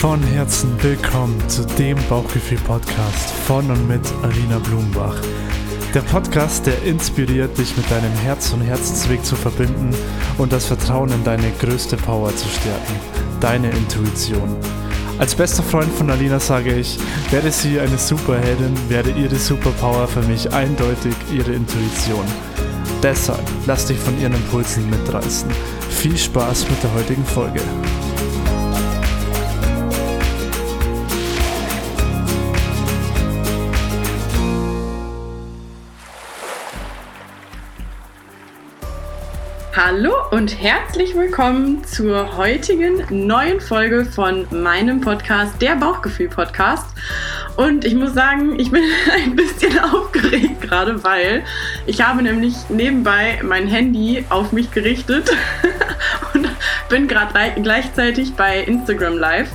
Von Herzen willkommen zu dem Bauchgefühl-Podcast von und mit Alina Blumenbach. Der Podcast, der inspiriert, dich mit deinem Herz und Herzensweg zu verbinden und das Vertrauen in deine größte Power zu stärken, deine Intuition. Als bester Freund von Alina sage ich, werde sie eine Superheldin, werde ihre Superpower für mich eindeutig ihre Intuition. Deshalb lass dich von ihren Impulsen mitreißen. Viel Spaß mit der heutigen Folge. Hallo und herzlich willkommen zur heutigen neuen Folge von meinem Podcast, der Bauchgefühl-Podcast. Und ich muss sagen, ich bin ein bisschen aufgeregt gerade, weil ich habe nämlich nebenbei mein Handy auf mich gerichtet und bin gerade gleichzeitig bei Instagram Live.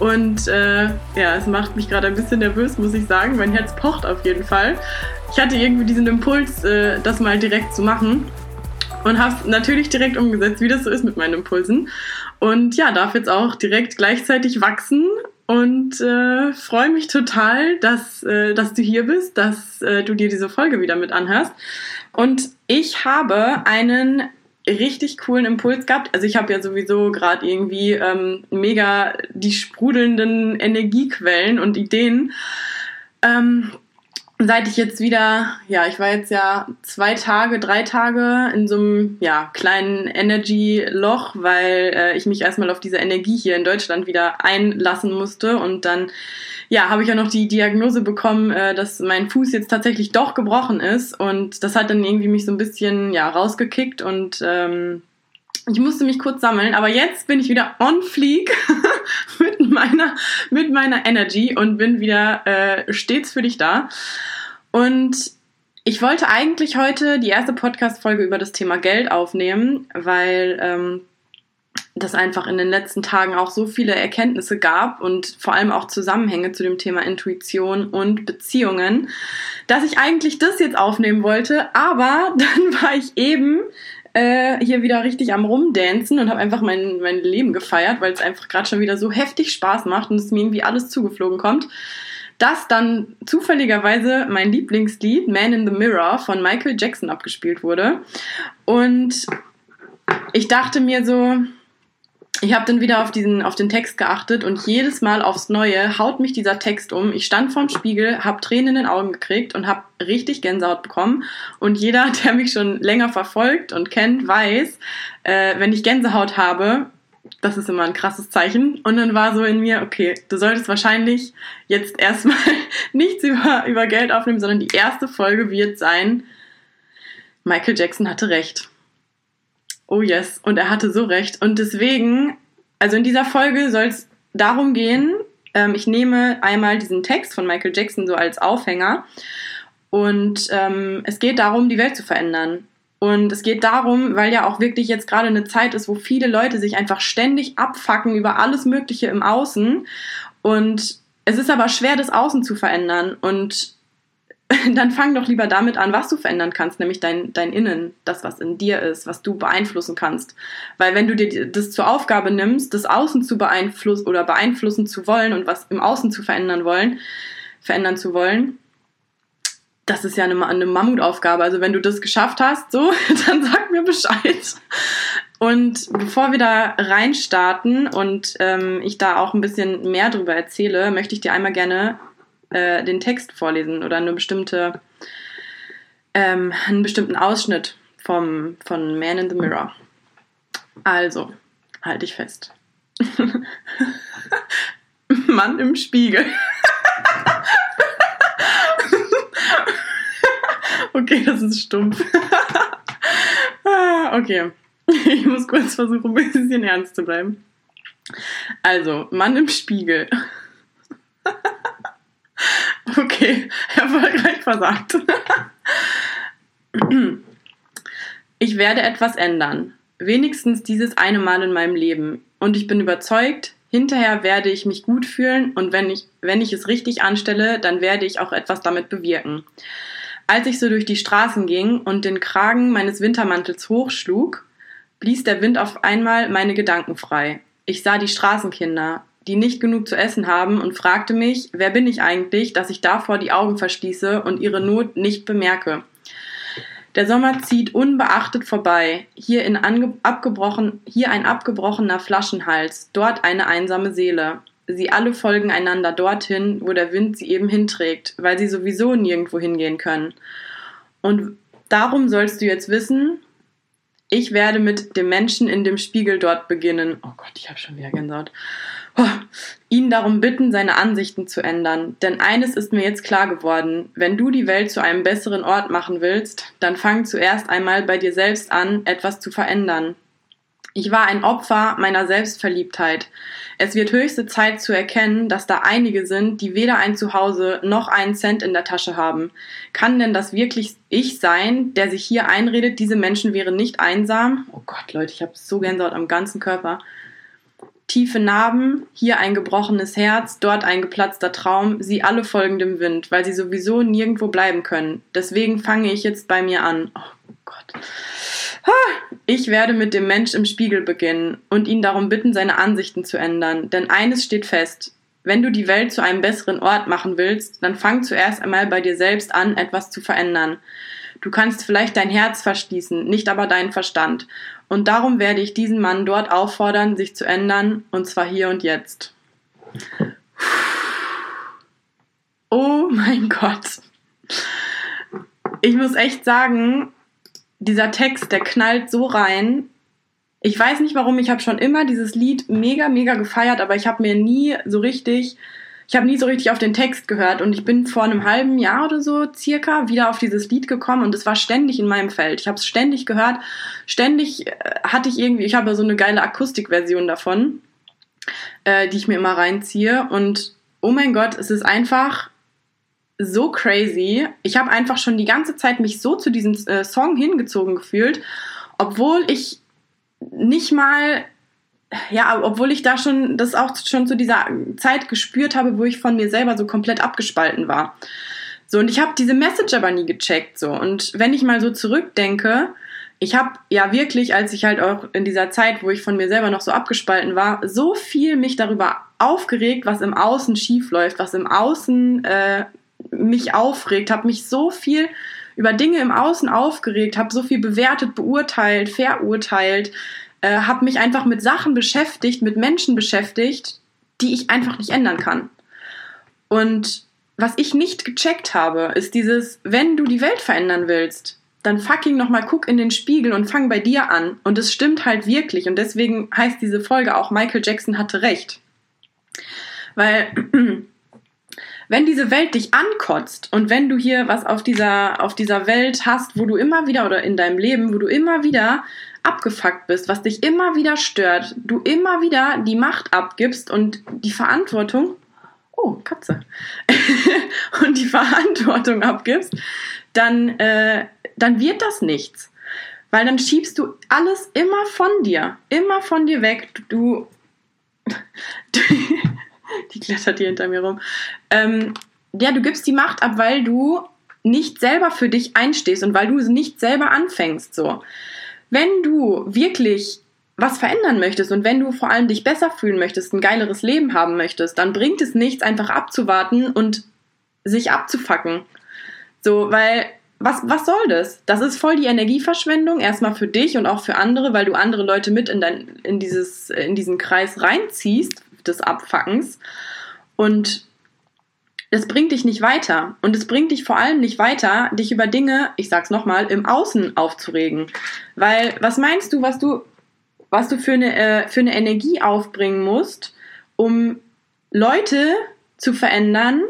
Und äh, ja, es macht mich gerade ein bisschen nervös, muss ich sagen. Mein Herz pocht auf jeden Fall. Ich hatte irgendwie diesen Impuls, äh, das mal direkt zu machen und habe es natürlich direkt umgesetzt, wie das so ist mit meinen Impulsen. Und ja, darf jetzt auch direkt gleichzeitig wachsen und äh, freue mich total, dass, äh, dass du hier bist, dass äh, du dir diese Folge wieder mit anhörst. Und ich habe einen richtig coolen Impuls gehabt. Also ich habe ja sowieso gerade irgendwie ähm, mega die sprudelnden Energiequellen und Ideen. Ähm, seit ich jetzt wieder, ja, ich war jetzt ja zwei Tage, drei Tage in so einem ja, kleinen Energy-Loch, weil äh, ich mich erstmal auf diese Energie hier in Deutschland wieder einlassen musste. Und dann ja, habe ich ja noch die Diagnose bekommen, äh, dass mein Fuß jetzt tatsächlich doch gebrochen ist. Und das hat dann irgendwie mich so ein bisschen ja rausgekickt. Und ähm, ich musste mich kurz sammeln, aber jetzt bin ich wieder on fleek mit meiner mit meiner Energy und bin wieder äh, stets für dich da. Und ich wollte eigentlich heute die erste Podcast-Folge über das Thema Geld aufnehmen, weil ähm, das einfach in den letzten Tagen auch so viele Erkenntnisse gab und vor allem auch Zusammenhänge zu dem Thema Intuition und Beziehungen, dass ich eigentlich das jetzt aufnehmen wollte, aber dann war ich eben äh, hier wieder richtig am Rumdancen und habe einfach mein, mein Leben gefeiert, weil es einfach gerade schon wieder so heftig Spaß macht und es mir irgendwie alles zugeflogen kommt dass dann zufälligerweise mein Lieblingslied Man in the Mirror von Michael Jackson abgespielt wurde. Und ich dachte mir so, ich habe dann wieder auf diesen auf den Text geachtet und jedes Mal aufs Neue haut mich dieser Text um. Ich stand vorm Spiegel, habe Tränen in den Augen gekriegt und habe richtig Gänsehaut bekommen. Und jeder, der mich schon länger verfolgt und kennt, weiß, äh, wenn ich Gänsehaut habe, das ist immer ein krasses Zeichen. Und dann war so in mir, okay, du solltest wahrscheinlich jetzt erstmal nichts über, über Geld aufnehmen, sondern die erste Folge wird sein, Michael Jackson hatte recht. Oh yes, und er hatte so recht. Und deswegen, also in dieser Folge soll es darum gehen, ähm, ich nehme einmal diesen Text von Michael Jackson so als Aufhänger und ähm, es geht darum, die Welt zu verändern. Und es geht darum, weil ja auch wirklich jetzt gerade eine Zeit ist, wo viele Leute sich einfach ständig abfacken über alles Mögliche im Außen. Und es ist aber schwer, das Außen zu verändern. Und dann fang doch lieber damit an, was du verändern kannst, nämlich dein, dein Innen, das, was in dir ist, was du beeinflussen kannst. Weil wenn du dir das zur Aufgabe nimmst, das Außen zu beeinflussen oder beeinflussen zu wollen und was im Außen zu verändern wollen, verändern zu wollen, das ist ja eine, eine Mammutaufgabe. Also wenn du das geschafft hast, so, dann sag mir Bescheid. Und bevor wir da reinstarten und ähm, ich da auch ein bisschen mehr drüber erzähle, möchte ich dir einmal gerne äh, den Text vorlesen oder eine bestimmte, ähm, einen bestimmten Ausschnitt vom, von Man in the Mirror. Also, halte dich fest. Mann im Spiegel. Okay, das ist stumpf. Okay. Ich muss kurz versuchen, ein bisschen ernst zu bleiben. Also, Mann im Spiegel. Okay, erfolgreich versagt. Ich werde etwas ändern. Wenigstens dieses eine Mal in meinem Leben. Und ich bin überzeugt, hinterher werde ich mich gut fühlen und wenn ich, wenn ich es richtig anstelle, dann werde ich auch etwas damit bewirken. Als ich so durch die Straßen ging und den Kragen meines Wintermantels hochschlug, blies der Wind auf einmal meine Gedanken frei. Ich sah die Straßenkinder, die nicht genug zu essen haben und fragte mich, wer bin ich eigentlich, dass ich davor die Augen verschließe und ihre Not nicht bemerke. Der Sommer zieht unbeachtet vorbei. Hier, in abgebrochen, hier ein abgebrochener Flaschenhals, dort eine einsame Seele. Sie alle folgen einander dorthin, wo der Wind sie eben hinträgt, weil sie sowieso nirgendwo hingehen können. Und darum sollst du jetzt wissen, ich werde mit dem Menschen in dem Spiegel dort beginnen. Oh Gott, ich habe schon wieder Gänsehaut. Ihn darum bitten, seine Ansichten zu ändern. Denn eines ist mir jetzt klar geworden. Wenn du die Welt zu einem besseren Ort machen willst, dann fang zuerst einmal bei dir selbst an, etwas zu verändern. Ich war ein Opfer meiner Selbstverliebtheit. Es wird höchste Zeit zu erkennen, dass da einige sind, die weder ein Zuhause noch einen Cent in der Tasche haben. Kann denn das wirklich ich sein, der sich hier einredet, diese Menschen wären nicht einsam? Oh Gott, Leute, ich habe so Gänsehaut am ganzen Körper. Tiefe Narben, hier ein gebrochenes Herz, dort ein geplatzter Traum, sie alle folgen dem Wind, weil sie sowieso nirgendwo bleiben können. Deswegen fange ich jetzt bei mir an. Oh Gott. Ich werde mit dem Mensch im Spiegel beginnen und ihn darum bitten, seine Ansichten zu ändern. Denn eines steht fest. Wenn du die Welt zu einem besseren Ort machen willst, dann fang zuerst einmal bei dir selbst an, etwas zu verändern. Du kannst vielleicht dein Herz verschließen, nicht aber deinen Verstand. Und darum werde ich diesen Mann dort auffordern, sich zu ändern, und zwar hier und jetzt. Oh mein Gott. Ich muss echt sagen, dieser Text, der knallt so rein. Ich weiß nicht warum, ich habe schon immer dieses Lied mega, mega gefeiert, aber ich habe mir nie so richtig, ich habe nie so richtig auf den Text gehört und ich bin vor einem halben Jahr oder so circa wieder auf dieses Lied gekommen und es war ständig in meinem Feld. Ich habe es ständig gehört, ständig äh, hatte ich irgendwie, ich habe so eine geile Akustikversion davon, äh, die ich mir immer reinziehe und oh mein Gott, es ist einfach so crazy. Ich habe einfach schon die ganze Zeit mich so zu diesem äh, Song hingezogen gefühlt, obwohl ich nicht mal, ja, obwohl ich da schon das auch schon zu dieser Zeit gespürt habe, wo ich von mir selber so komplett abgespalten war. So, und ich habe diese Message aber nie gecheckt. So, und wenn ich mal so zurückdenke, ich habe ja wirklich, als ich halt auch in dieser Zeit, wo ich von mir selber noch so abgespalten war, so viel mich darüber aufgeregt, was im Außen schief läuft, was im Außen äh, mich aufregt, habe mich so viel über Dinge im Außen aufgeregt, habe so viel bewertet, beurteilt, verurteilt, äh, habe mich einfach mit Sachen beschäftigt, mit Menschen beschäftigt, die ich einfach nicht ändern kann. Und was ich nicht gecheckt habe, ist dieses, wenn du die Welt verändern willst, dann fucking nochmal guck in den Spiegel und fang bei dir an. Und es stimmt halt wirklich. Und deswegen heißt diese Folge auch Michael Jackson hatte recht. Weil wenn diese Welt dich ankotzt und wenn du hier was auf dieser, auf dieser Welt hast, wo du immer wieder oder in deinem Leben, wo du immer wieder abgefuckt bist, was dich immer wieder stört, du immer wieder die Macht abgibst und die Verantwortung, oh, Katze, und die Verantwortung abgibst, dann, äh, dann wird das nichts. Weil dann schiebst du alles immer von dir, immer von dir weg. Du, du die klettert hier hinter mir rum. Ähm, ja, du gibst die Macht ab, weil du nicht selber für dich einstehst und weil du nicht selber anfängst. So, wenn du wirklich was verändern möchtest und wenn du vor allem dich besser fühlen möchtest, ein geileres Leben haben möchtest, dann bringt es nichts, einfach abzuwarten und sich abzufacken. So, weil was, was soll das? Das ist voll die Energieverschwendung, erstmal für dich und auch für andere, weil du andere Leute mit in, dein, in, dieses, in diesen Kreis reinziehst, des Abfuckens. Und es bringt dich nicht weiter. Und es bringt dich vor allem nicht weiter, dich über Dinge, ich sag's nochmal, im Außen aufzuregen. Weil, was meinst du, was du, was du für eine, äh, für eine Energie aufbringen musst, um Leute zu verändern,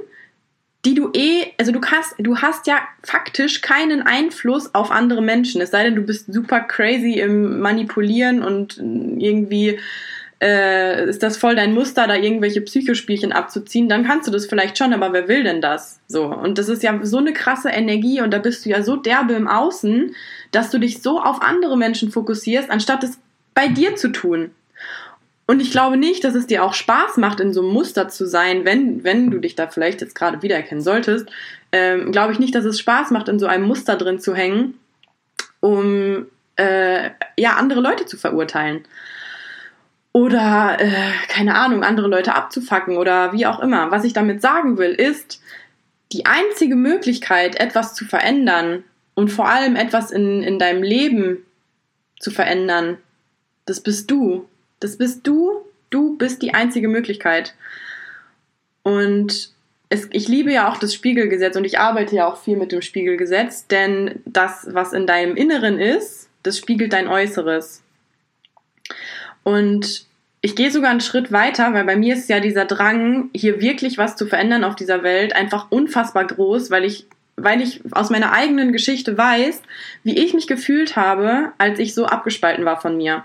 die du eh, also du hast, du hast ja faktisch keinen Einfluss auf andere Menschen. Es sei denn, du bist super crazy im Manipulieren und irgendwie äh, ist das voll dein Muster, da irgendwelche Psychospielchen abzuziehen, dann kannst du das vielleicht schon, aber wer will denn das? So. Und das ist ja so eine krasse Energie und da bist du ja so derbe im Außen, dass du dich so auf andere Menschen fokussierst, anstatt es bei dir zu tun. Und ich glaube nicht, dass es dir auch Spaß macht, in so einem Muster zu sein, wenn, wenn du dich da vielleicht jetzt gerade wiedererkennen solltest. Ähm, glaube ich nicht, dass es Spaß macht, in so einem Muster drin zu hängen, um äh, ja andere Leute zu verurteilen. Oder äh, keine Ahnung, andere Leute abzufacken oder wie auch immer. Was ich damit sagen will, ist, die einzige Möglichkeit, etwas zu verändern und vor allem etwas in, in deinem Leben zu verändern, das bist du. Das bist du. Du bist die einzige Möglichkeit. Und es, ich liebe ja auch das Spiegelgesetz und ich arbeite ja auch viel mit dem Spiegelgesetz, denn das, was in deinem Inneren ist, das spiegelt dein Äußeres. Und ich gehe sogar einen Schritt weiter, weil bei mir ist ja dieser Drang, hier wirklich was zu verändern auf dieser Welt, einfach unfassbar groß, weil ich, weil ich aus meiner eigenen Geschichte weiß, wie ich mich gefühlt habe, als ich so abgespalten war von mir.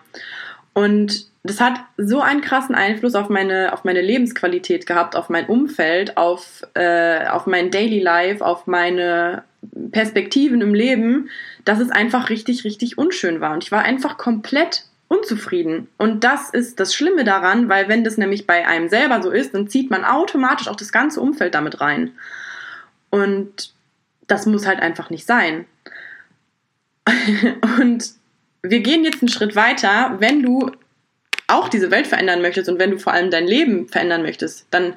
Und das hat so einen krassen Einfluss auf meine, auf meine Lebensqualität gehabt, auf mein Umfeld, auf, äh, auf mein Daily Life, auf meine Perspektiven im Leben, dass es einfach richtig, richtig unschön war. Und ich war einfach komplett unzufrieden. Und das ist das Schlimme daran, weil wenn das nämlich bei einem selber so ist, dann zieht man automatisch auch das ganze Umfeld damit rein. Und das muss halt einfach nicht sein. und wir gehen jetzt einen Schritt weiter, wenn du auch diese Welt verändern möchtest und wenn du vor allem dein Leben verändern möchtest, dann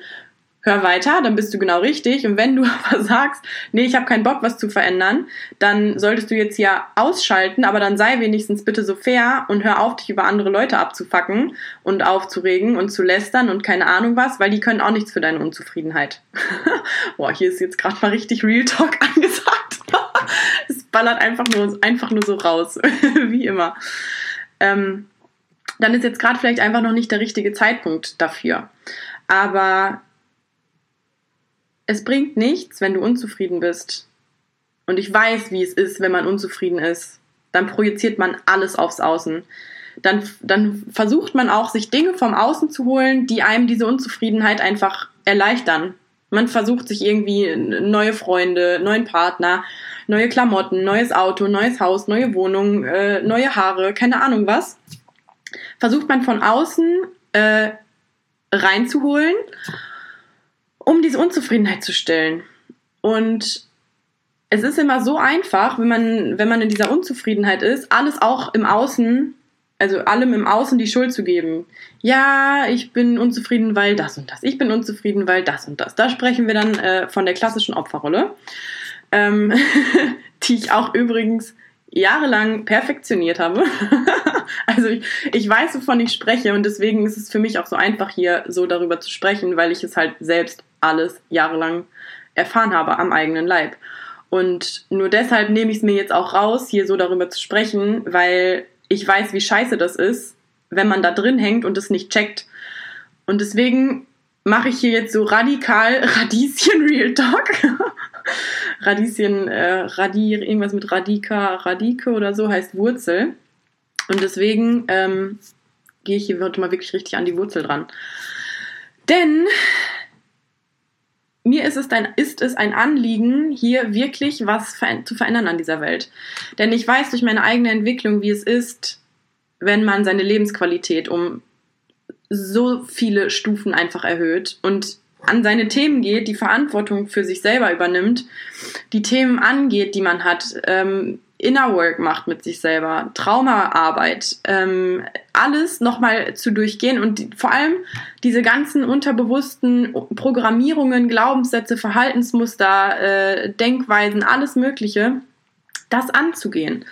hör weiter, dann bist du genau richtig. Und wenn du aber sagst, nee, ich habe keinen Bock, was zu verändern, dann solltest du jetzt hier ausschalten, aber dann sei wenigstens bitte so fair und hör auf, dich über andere Leute abzufacken und aufzuregen und zu lästern und keine Ahnung was, weil die können auch nichts für deine Unzufriedenheit. Boah, hier ist jetzt gerade mal richtig Real Talk angesagt. es ballert einfach nur, einfach nur so raus, wie immer. Ähm, dann ist jetzt gerade vielleicht einfach noch nicht der richtige Zeitpunkt dafür. Aber es bringt nichts, wenn du unzufrieden bist. Und ich weiß, wie es ist, wenn man unzufrieden ist. Dann projiziert man alles aufs Außen. Dann, dann versucht man auch, sich Dinge vom Außen zu holen, die einem diese Unzufriedenheit einfach erleichtern. Man versucht sich irgendwie neue Freunde, neuen Partner, neue Klamotten, neues Auto, neues Haus, neue Wohnung, äh, neue Haare, keine Ahnung was. Versucht man von außen äh, reinzuholen um diese Unzufriedenheit zu stillen. Und es ist immer so einfach, wenn man, wenn man in dieser Unzufriedenheit ist, alles auch im Außen, also allem im Außen die Schuld zu geben. Ja, ich bin unzufrieden, weil das und das. Ich bin unzufrieden, weil das und das. Da sprechen wir dann äh, von der klassischen Opferrolle, ähm, die ich auch übrigens jahrelang perfektioniert habe. also ich, ich weiß, wovon ich spreche und deswegen ist es für mich auch so einfach, hier so darüber zu sprechen, weil ich es halt selbst alles jahrelang erfahren habe am eigenen Leib. Und nur deshalb nehme ich es mir jetzt auch raus, hier so darüber zu sprechen, weil ich weiß, wie scheiße das ist, wenn man da drin hängt und es nicht checkt. Und deswegen mache ich hier jetzt so radikal Radieschen Real Talk. Radieschen, äh, Radi, irgendwas mit Radika, Radike oder so heißt Wurzel. Und deswegen ähm, gehe ich hier heute mal wirklich richtig an die Wurzel dran. Denn mir ist es, ein, ist es ein Anliegen, hier wirklich was zu verändern an dieser Welt. Denn ich weiß durch meine eigene Entwicklung, wie es ist, wenn man seine Lebensqualität um so viele Stufen einfach erhöht und an seine Themen geht, die Verantwortung für sich selber übernimmt, die Themen angeht, die man hat, ähm, Inner Work macht mit sich selber, Traumaarbeit, ähm, alles nochmal zu durchgehen und die, vor allem diese ganzen unterbewussten Programmierungen, Glaubenssätze, Verhaltensmuster, äh, Denkweisen, alles Mögliche, das anzugehen.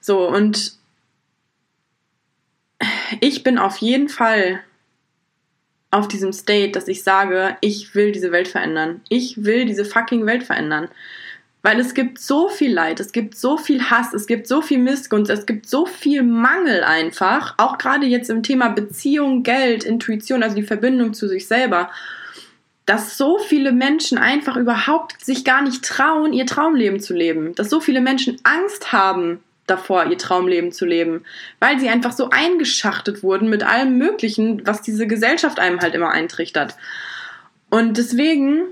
So, und ich bin auf jeden Fall auf diesem State, dass ich sage, ich will diese Welt verändern. Ich will diese fucking Welt verändern. Weil es gibt so viel Leid, es gibt so viel Hass, es gibt so viel Missgunst, es gibt so viel Mangel einfach, auch gerade jetzt im Thema Beziehung, Geld, Intuition, also die Verbindung zu sich selber, dass so viele Menschen einfach überhaupt sich gar nicht trauen, ihr Traumleben zu leben, dass so viele Menschen Angst haben davor, ihr Traumleben zu leben, weil sie einfach so eingeschachtet wurden mit allem Möglichen, was diese Gesellschaft einem halt immer eintrichtert. Und deswegen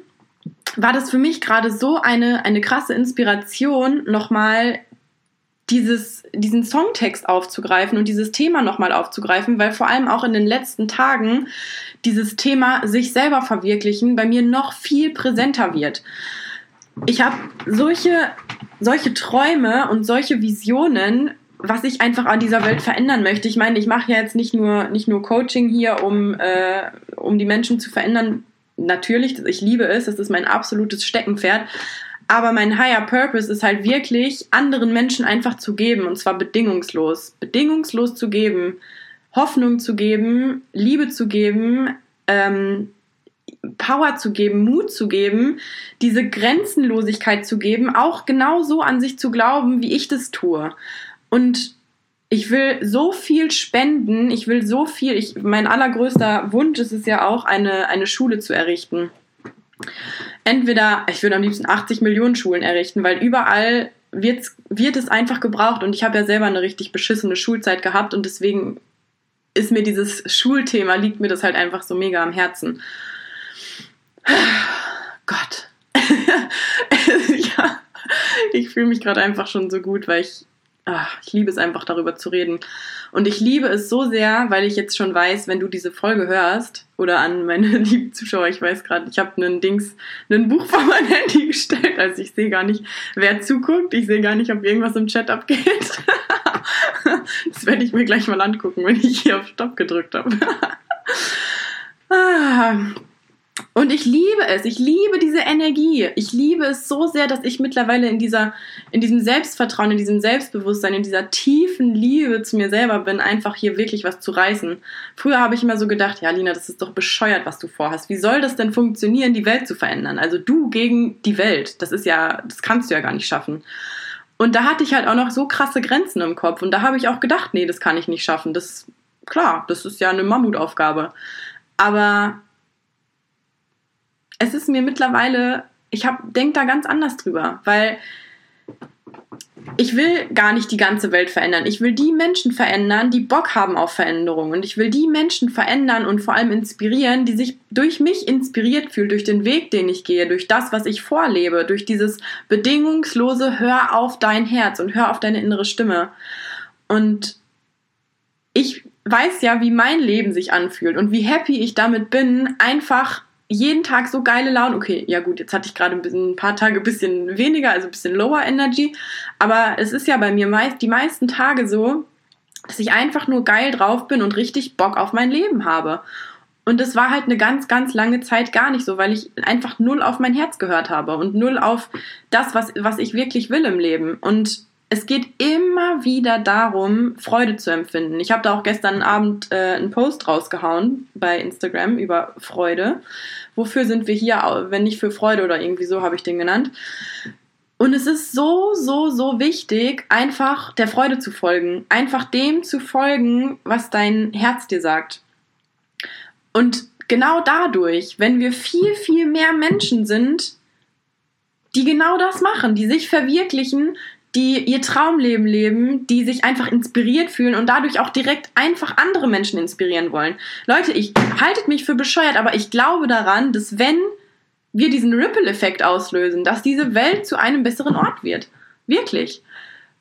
war das für mich gerade so eine, eine krasse Inspiration, nochmal dieses, diesen Songtext aufzugreifen und dieses Thema nochmal aufzugreifen, weil vor allem auch in den letzten Tagen dieses Thema sich selber verwirklichen bei mir noch viel präsenter wird. Ich habe solche, solche Träume und solche Visionen was ich einfach an dieser Welt verändern möchte. Ich meine, ich mache ja jetzt nicht nur, nicht nur Coaching hier, um, äh, um die Menschen zu verändern. Natürlich, ich liebe es, das ist mein absolutes Steckenpferd. Aber mein Higher Purpose ist halt wirklich, anderen Menschen einfach zu geben und zwar bedingungslos. Bedingungslos zu geben, Hoffnung zu geben, Liebe zu geben, ähm, Power zu geben, Mut zu geben, diese Grenzenlosigkeit zu geben, auch genauso an sich zu glauben, wie ich das tue. Und ich will so viel spenden, ich will so viel, ich, mein allergrößter Wunsch ist es ja auch, eine, eine Schule zu errichten. Entweder, ich würde am liebsten 80 Millionen Schulen errichten, weil überall wird, wird es einfach gebraucht und ich habe ja selber eine richtig beschissene Schulzeit gehabt und deswegen ist mir dieses Schulthema, liegt mir das halt einfach so mega am Herzen. Gott. ja, ich fühle mich gerade einfach schon so gut, weil ich ach, ich liebe es einfach darüber zu reden. Und ich liebe es so sehr, weil ich jetzt schon weiß, wenn du diese Folge hörst oder an meine lieben Zuschauer, ich weiß gerade, ich habe einen Dings, ein Buch vor mein Handy gestellt, also ich sehe gar nicht, wer zuguckt, ich sehe gar nicht, ob irgendwas im Chat abgeht. das werde ich mir gleich mal angucken, wenn ich hier auf Stopp gedrückt habe. ah, und ich liebe es, ich liebe diese Energie. Ich liebe es so sehr, dass ich mittlerweile in dieser, in diesem Selbstvertrauen, in diesem Selbstbewusstsein, in dieser tiefen Liebe zu mir selber bin, einfach hier wirklich was zu reißen. Früher habe ich immer so gedacht, ja, Lina, das ist doch bescheuert, was du vorhast. Wie soll das denn funktionieren, die Welt zu verändern? Also du gegen die Welt. Das ist ja, das kannst du ja gar nicht schaffen. Und da hatte ich halt auch noch so krasse Grenzen im Kopf. Und da habe ich auch gedacht, nee, das kann ich nicht schaffen. Das, klar, das ist ja eine Mammutaufgabe. Aber es ist mir mittlerweile, ich denke da ganz anders drüber, weil ich will gar nicht die ganze Welt verändern. Ich will die Menschen verändern, die Bock haben auf Veränderungen. Und ich will die Menschen verändern und vor allem inspirieren, die sich durch mich inspiriert fühlen, durch den Weg, den ich gehe, durch das, was ich vorlebe, durch dieses bedingungslose Hör auf dein Herz und hör auf deine innere Stimme. Und ich weiß ja, wie mein Leben sich anfühlt und wie happy ich damit bin, einfach jeden Tag so geile Laune. Okay, ja gut, jetzt hatte ich gerade ein, ein paar Tage ein bisschen weniger, also ein bisschen lower Energy. Aber es ist ja bei mir meist die meisten Tage so, dass ich einfach nur geil drauf bin und richtig Bock auf mein Leben habe. Und es war halt eine ganz, ganz lange Zeit gar nicht so, weil ich einfach null auf mein Herz gehört habe und null auf das, was, was ich wirklich will im Leben. Und es geht immer wieder darum, Freude zu empfinden. Ich habe da auch gestern Abend äh, einen Post rausgehauen bei Instagram über Freude. Wofür sind wir hier, wenn nicht für Freude oder irgendwie so habe ich den genannt. Und es ist so, so, so wichtig, einfach der Freude zu folgen. Einfach dem zu folgen, was dein Herz dir sagt. Und genau dadurch, wenn wir viel, viel mehr Menschen sind, die genau das machen, die sich verwirklichen, die ihr Traumleben leben, die sich einfach inspiriert fühlen und dadurch auch direkt einfach andere Menschen inspirieren wollen. Leute, ich haltet mich für bescheuert, aber ich glaube daran, dass wenn wir diesen Ripple-Effekt auslösen, dass diese Welt zu einem besseren Ort wird. Wirklich.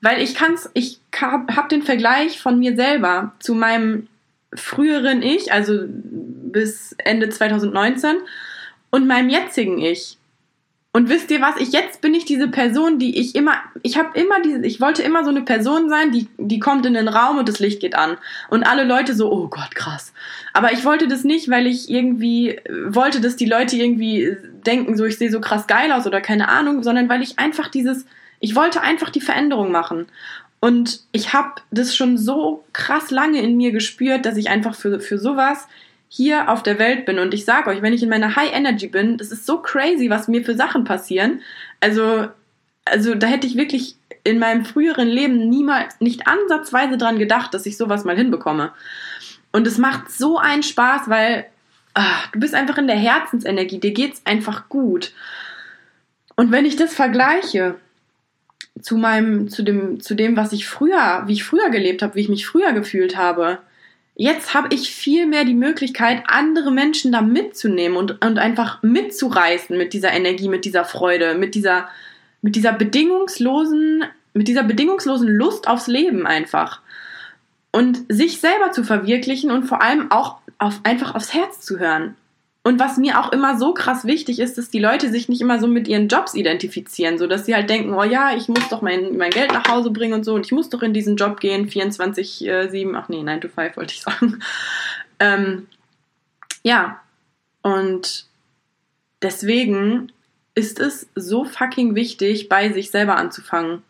Weil ich kann's, ich habe den Vergleich von mir selber zu meinem früheren Ich, also bis Ende 2019, und meinem jetzigen Ich. Und wisst ihr was? Ich jetzt bin ich diese Person, die ich immer, ich habe immer diese, ich wollte immer so eine Person sein, die, die kommt in den Raum und das Licht geht an. Und alle Leute so, oh Gott, krass. Aber ich wollte das nicht, weil ich irgendwie wollte, dass die Leute irgendwie denken, so ich sehe so krass geil aus oder keine Ahnung, sondern weil ich einfach dieses, ich wollte einfach die Veränderung machen. Und ich habe das schon so krass lange in mir gespürt, dass ich einfach für, für sowas hier auf der Welt bin. Und ich sage euch, wenn ich in meiner High Energy bin, das ist so crazy, was mir für Sachen passieren. Also, also da hätte ich wirklich in meinem früheren Leben niemals, nicht ansatzweise dran gedacht, dass ich sowas mal hinbekomme. Und es macht so einen Spaß, weil ach, du bist einfach in der Herzensenergie, dir geht's einfach gut. Und wenn ich das vergleiche zu meinem, zu dem, zu dem, was ich früher, wie ich früher gelebt habe, wie ich mich früher gefühlt habe, Jetzt habe ich viel mehr die Möglichkeit, andere Menschen da mitzunehmen und, und einfach mitzureißen mit dieser Energie, mit dieser Freude, mit dieser, mit dieser bedingungslosen, mit dieser bedingungslosen Lust aufs Leben einfach. Und sich selber zu verwirklichen und vor allem auch auf, einfach aufs Herz zu hören. Und was mir auch immer so krass wichtig ist, dass die Leute sich nicht immer so mit ihren Jobs identifizieren, so dass sie halt denken, oh ja, ich muss doch mein, mein Geld nach Hause bringen und so und ich muss doch in diesen Job gehen, 24, äh, 7, ach nee, 9 to 5 wollte ich sagen. Ähm, ja, und deswegen ist es so fucking wichtig, bei sich selber anzufangen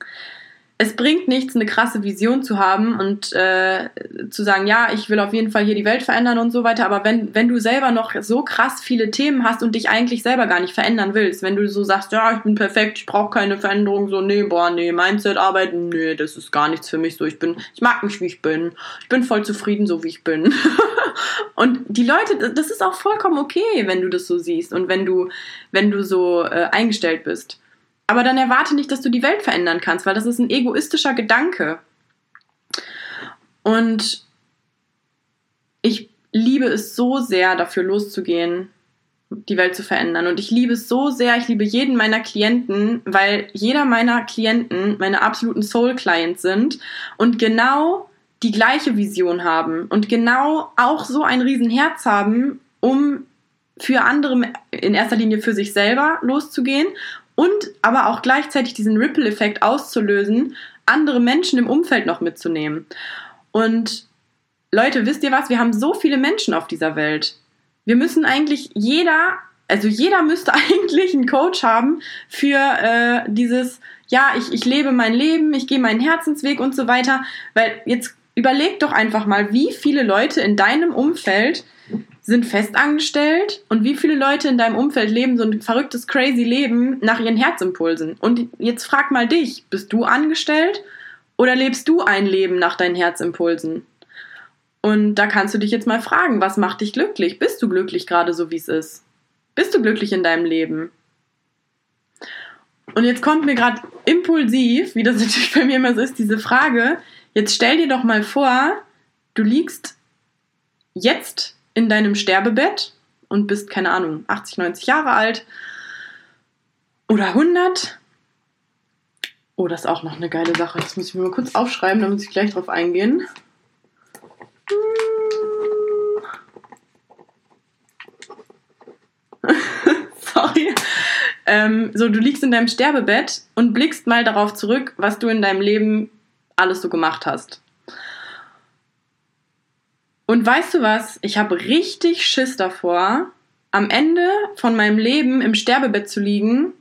es bringt nichts, eine krasse Vision zu haben und äh, zu sagen, ja, ich will auf jeden Fall hier die Welt verändern und so weiter. Aber wenn, wenn du selber noch so krass viele Themen hast und dich eigentlich selber gar nicht verändern willst, wenn du so sagst, ja, ich bin perfekt, ich brauche keine Veränderung, so, nee, boah, nee, Mindset arbeiten, nee, das ist gar nichts für mich, so, ich bin, ich mag mich, wie ich bin. Ich bin voll zufrieden, so wie ich bin. und die Leute, das ist auch vollkommen okay, wenn du das so siehst und wenn du, wenn du so äh, eingestellt bist. Aber dann erwarte nicht, dass du die Welt verändern kannst, weil das ist ein egoistischer Gedanke. Und ich liebe es so sehr, dafür loszugehen, die Welt zu verändern. Und ich liebe es so sehr, ich liebe jeden meiner Klienten, weil jeder meiner Klienten meine absoluten Soul-Clients sind und genau die gleiche Vision haben und genau auch so ein Riesenherz haben, um für andere in erster Linie für sich selber loszugehen und aber auch gleichzeitig diesen Ripple-Effekt auszulösen, andere Menschen im Umfeld noch mitzunehmen. Und Leute, wisst ihr was? Wir haben so viele Menschen auf dieser Welt. Wir müssen eigentlich jeder, also jeder müsste eigentlich einen Coach haben für äh, dieses, ja, ich, ich lebe mein Leben, ich gehe meinen Herzensweg und so weiter. Weil jetzt überleg doch einfach mal, wie viele Leute in deinem Umfeld sind festangestellt und wie viele Leute in deinem Umfeld leben so ein verrücktes, crazy Leben nach ihren Herzimpulsen. Und jetzt frag mal dich, bist du angestellt oder lebst du ein Leben nach deinen Herzimpulsen? Und da kannst du dich jetzt mal fragen, was macht dich glücklich? Bist du glücklich gerade so, wie es ist? Bist du glücklich in deinem Leben? Und jetzt kommt mir gerade impulsiv, wie das natürlich bei mir immer so ist, diese Frage. Jetzt stell dir doch mal vor, du liegst jetzt in deinem Sterbebett und bist, keine Ahnung, 80, 90 Jahre alt oder 100. Oh, das ist auch noch eine geile Sache. Das muss ich mir mal kurz aufschreiben, da muss ich gleich drauf eingehen. Sorry. Ähm, so, du liegst in deinem Sterbebett und blickst mal darauf zurück, was du in deinem Leben alles so gemacht hast. Und weißt du was? Ich habe richtig Schiss davor, am Ende von meinem Leben im Sterbebett zu liegen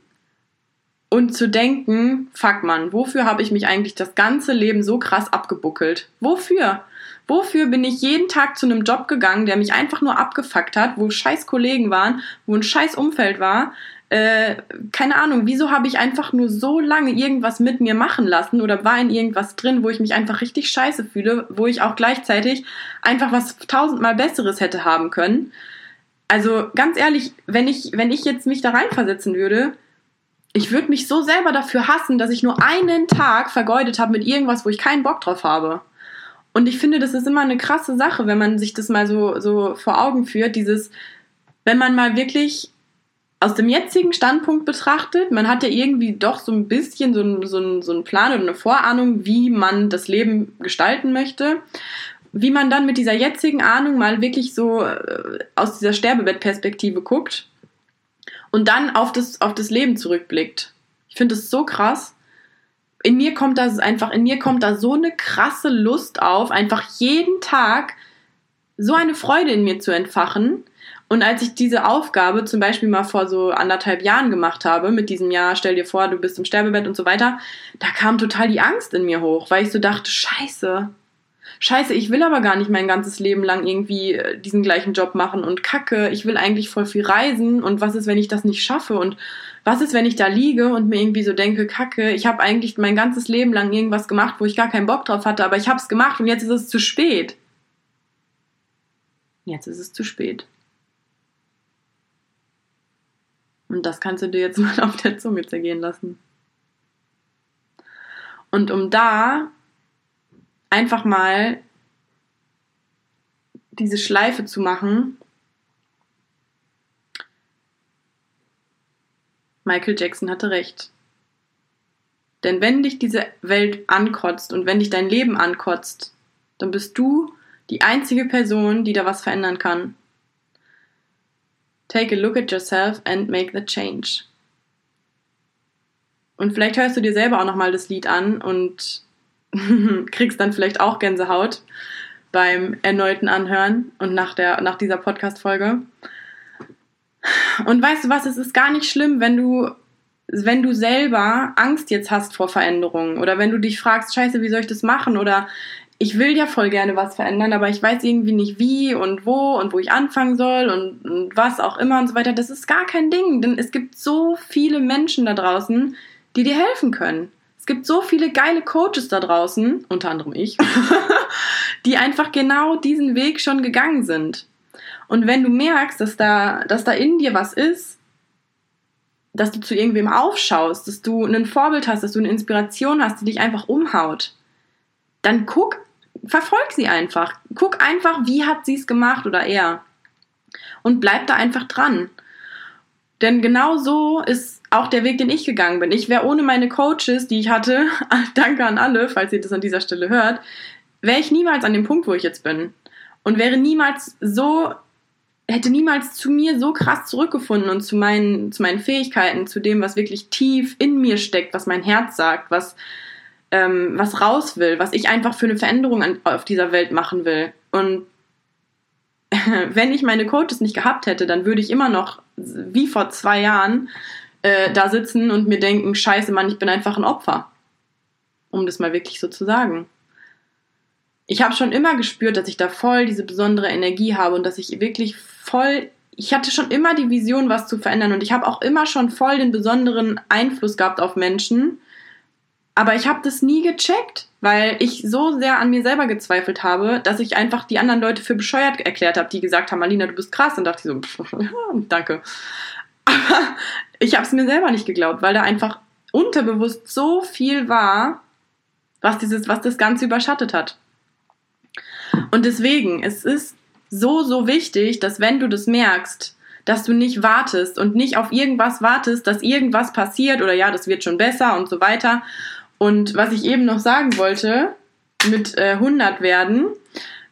und zu denken, fuck man, wofür habe ich mich eigentlich das ganze Leben so krass abgebuckelt? Wofür? Wofür bin ich jeden Tag zu einem Job gegangen, der mich einfach nur abgefuckt hat, wo scheiß Kollegen waren, wo ein scheiß Umfeld war, äh, keine Ahnung, wieso habe ich einfach nur so lange irgendwas mit mir machen lassen oder war in irgendwas drin, wo ich mich einfach richtig scheiße fühle, wo ich auch gleichzeitig einfach was tausendmal Besseres hätte haben können. Also ganz ehrlich, wenn ich, wenn ich jetzt mich da reinversetzen würde, ich würde mich so selber dafür hassen, dass ich nur einen Tag vergeudet habe mit irgendwas, wo ich keinen Bock drauf habe. Und ich finde, das ist immer eine krasse Sache, wenn man sich das mal so, so vor Augen führt, dieses, wenn man mal wirklich aus dem jetzigen Standpunkt betrachtet, man hat ja irgendwie doch so ein bisschen so einen so so ein Plan oder eine Vorahnung, wie man das Leben gestalten möchte. Wie man dann mit dieser jetzigen Ahnung mal wirklich so äh, aus dieser Sterbebettperspektive guckt und dann auf das, auf das Leben zurückblickt. Ich finde das so krass. In mir kommt das einfach, in mir kommt da so eine krasse Lust auf, einfach jeden Tag so eine Freude in mir zu entfachen und als ich diese Aufgabe zum Beispiel mal vor so anderthalb Jahren gemacht habe, mit diesem Jahr, stell dir vor, du bist im Sterbebett und so weiter, da kam total die Angst in mir hoch, weil ich so dachte, scheiße, scheiße, ich will aber gar nicht mein ganzes Leben lang irgendwie äh, diesen gleichen Job machen und kacke, ich will eigentlich voll viel reisen und was ist, wenn ich das nicht schaffe und was ist, wenn ich da liege und mir irgendwie so denke, kacke, ich habe eigentlich mein ganzes Leben lang irgendwas gemacht, wo ich gar keinen Bock drauf hatte, aber ich habe es gemacht und jetzt ist es zu spät. Jetzt ist es zu spät. Und das kannst du dir jetzt mal auf der Zunge zergehen lassen. Und um da einfach mal diese Schleife zu machen, Michael Jackson hatte recht. Denn wenn dich diese Welt ankotzt und wenn dich dein Leben ankotzt, dann bist du die einzige Person, die da was verändern kann. Take a look at yourself and make the change. Und vielleicht hörst du dir selber auch nochmal das Lied an und kriegst dann vielleicht auch Gänsehaut beim erneuten Anhören und nach, der, nach dieser Podcast-Folge. Und weißt du was, es ist gar nicht schlimm, wenn du, wenn du selber Angst jetzt hast vor Veränderungen oder wenn du dich fragst, scheiße, wie soll ich das machen oder ich will ja voll gerne was verändern, aber ich weiß irgendwie nicht wie und wo und wo ich anfangen soll und, und was auch immer und so weiter. Das ist gar kein Ding, denn es gibt so viele Menschen da draußen, die dir helfen können. Es gibt so viele geile Coaches da draußen, unter anderem ich, die einfach genau diesen Weg schon gegangen sind. Und wenn du merkst, dass da, dass da in dir was ist, dass du zu irgendwem aufschaust, dass du ein Vorbild hast, dass du eine Inspiration hast, die dich einfach umhaut, dann guck, verfolg sie einfach. Guck einfach, wie hat sie es gemacht oder er. Und bleib da einfach dran. Denn genau so ist auch der Weg, den ich gegangen bin. Ich wäre ohne meine Coaches, die ich hatte, danke an alle, falls ihr das an dieser Stelle hört, wäre ich niemals an dem Punkt, wo ich jetzt bin. Und wäre niemals so, hätte niemals zu mir so krass zurückgefunden und zu meinen, zu meinen Fähigkeiten, zu dem, was wirklich tief in mir steckt, was mein Herz sagt, was, ähm, was raus will, was ich einfach für eine Veränderung an, auf dieser Welt machen will. Und wenn ich meine Coaches nicht gehabt hätte, dann würde ich immer noch, wie vor zwei Jahren, äh, da sitzen und mir denken, scheiße Mann, ich bin einfach ein Opfer. Um das mal wirklich so zu sagen. Ich habe schon immer gespürt, dass ich da voll diese besondere Energie habe und dass ich wirklich voll, ich hatte schon immer die Vision, was zu verändern und ich habe auch immer schon voll den besonderen Einfluss gehabt auf Menschen. Aber ich habe das nie gecheckt, weil ich so sehr an mir selber gezweifelt habe, dass ich einfach die anderen Leute für bescheuert erklärt habe, die gesagt haben, Alina, du bist krass. Und dachte ich so, danke. Aber ich habe es mir selber nicht geglaubt, weil da einfach unterbewusst so viel war, was dieses, was das Ganze überschattet hat. Und deswegen, es ist so, so wichtig, dass wenn du das merkst, dass du nicht wartest und nicht auf irgendwas wartest, dass irgendwas passiert oder ja, das wird schon besser und so weiter. Und was ich eben noch sagen wollte, mit äh, 100 werden,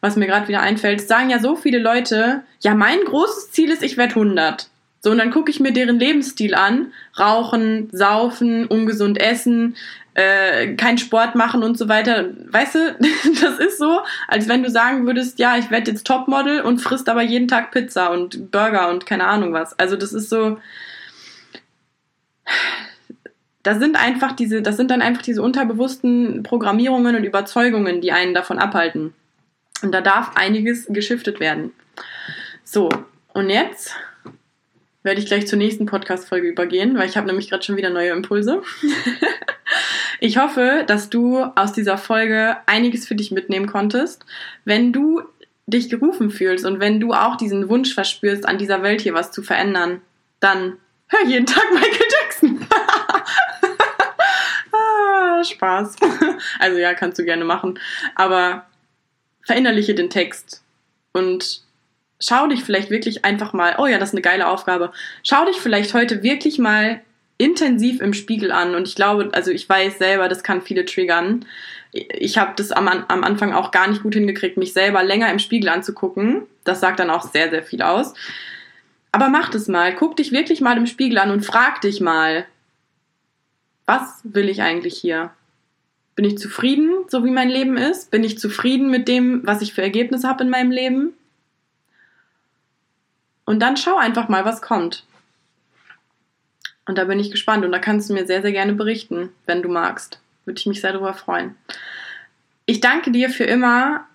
was mir gerade wieder einfällt, sagen ja so viele Leute, ja, mein großes Ziel ist, ich werde 100. So, und dann gucke ich mir deren Lebensstil an. Rauchen, saufen, ungesund essen, äh, keinen Sport machen und so weiter. Weißt du, das ist so, als wenn du sagen würdest, ja, ich werde jetzt Topmodel und frisst aber jeden Tag Pizza und Burger und keine Ahnung was. Also das ist so. Das sind einfach diese, das sind dann einfach diese unterbewussten Programmierungen und Überzeugungen, die einen davon abhalten. Und da darf einiges geschiftet werden. So, und jetzt werde ich gleich zur nächsten Podcast-Folge übergehen, weil ich habe nämlich gerade schon wieder neue Impulse. ich hoffe, dass du aus dieser Folge einiges für dich mitnehmen konntest. Wenn du dich gerufen fühlst und wenn du auch diesen Wunsch verspürst, an dieser Welt hier was zu verändern, dann hör jeden Tag Michael Jackson. ah, Spaß. Also ja, kannst du gerne machen. Aber verinnerliche den Text und schau dich vielleicht wirklich einfach mal, oh ja, das ist eine geile Aufgabe. Schau dich vielleicht heute wirklich mal intensiv im Spiegel an. Und ich glaube, also ich weiß selber, das kann viele triggern. Ich habe das am, am Anfang auch gar nicht gut hingekriegt, mich selber länger im Spiegel anzugucken. Das sagt dann auch sehr, sehr viel aus. Aber mach das mal. Guck dich wirklich mal im Spiegel an und frag dich mal, was will ich eigentlich hier? Bin ich zufrieden, so wie mein Leben ist? Bin ich zufrieden mit dem, was ich für Ergebnisse habe in meinem Leben? Und dann schau einfach mal, was kommt. Und da bin ich gespannt und da kannst du mir sehr, sehr gerne berichten, wenn du magst. Würde ich mich sehr darüber freuen. Ich danke dir für immer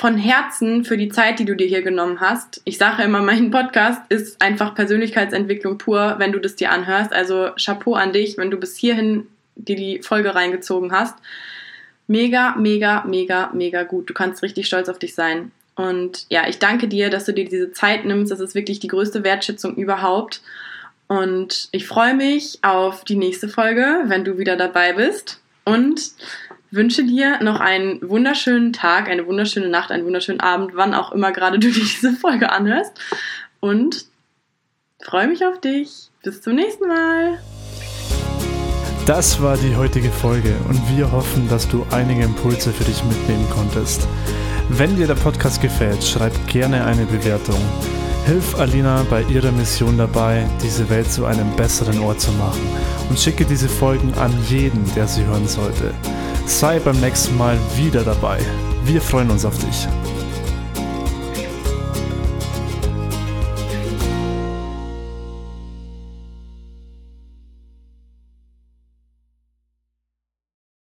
von Herzen für die Zeit, die du dir hier genommen hast. Ich sage immer, mein Podcast ist einfach Persönlichkeitsentwicklung pur, wenn du das dir anhörst. Also Chapeau an dich, wenn du bis hierhin dir die Folge reingezogen hast. Mega, mega, mega, mega gut. Du kannst richtig stolz auf dich sein. Und ja, ich danke dir, dass du dir diese Zeit nimmst. Das ist wirklich die größte Wertschätzung überhaupt. Und ich freue mich auf die nächste Folge, wenn du wieder dabei bist. Und wünsche dir noch einen wunderschönen Tag, eine wunderschöne Nacht, einen wunderschönen Abend, wann auch immer gerade du dir diese Folge anhörst. Und freue mich auf dich. Bis zum nächsten Mal. Das war die heutige Folge und wir hoffen, dass du einige Impulse für dich mitnehmen konntest. Wenn dir der Podcast gefällt, schreib gerne eine Bewertung. Hilf Alina bei ihrer Mission dabei, diese Welt zu einem besseren Ort zu machen und schicke diese Folgen an jeden, der sie hören sollte sei beim nächsten Mal wieder dabei. Wir freuen uns auf dich.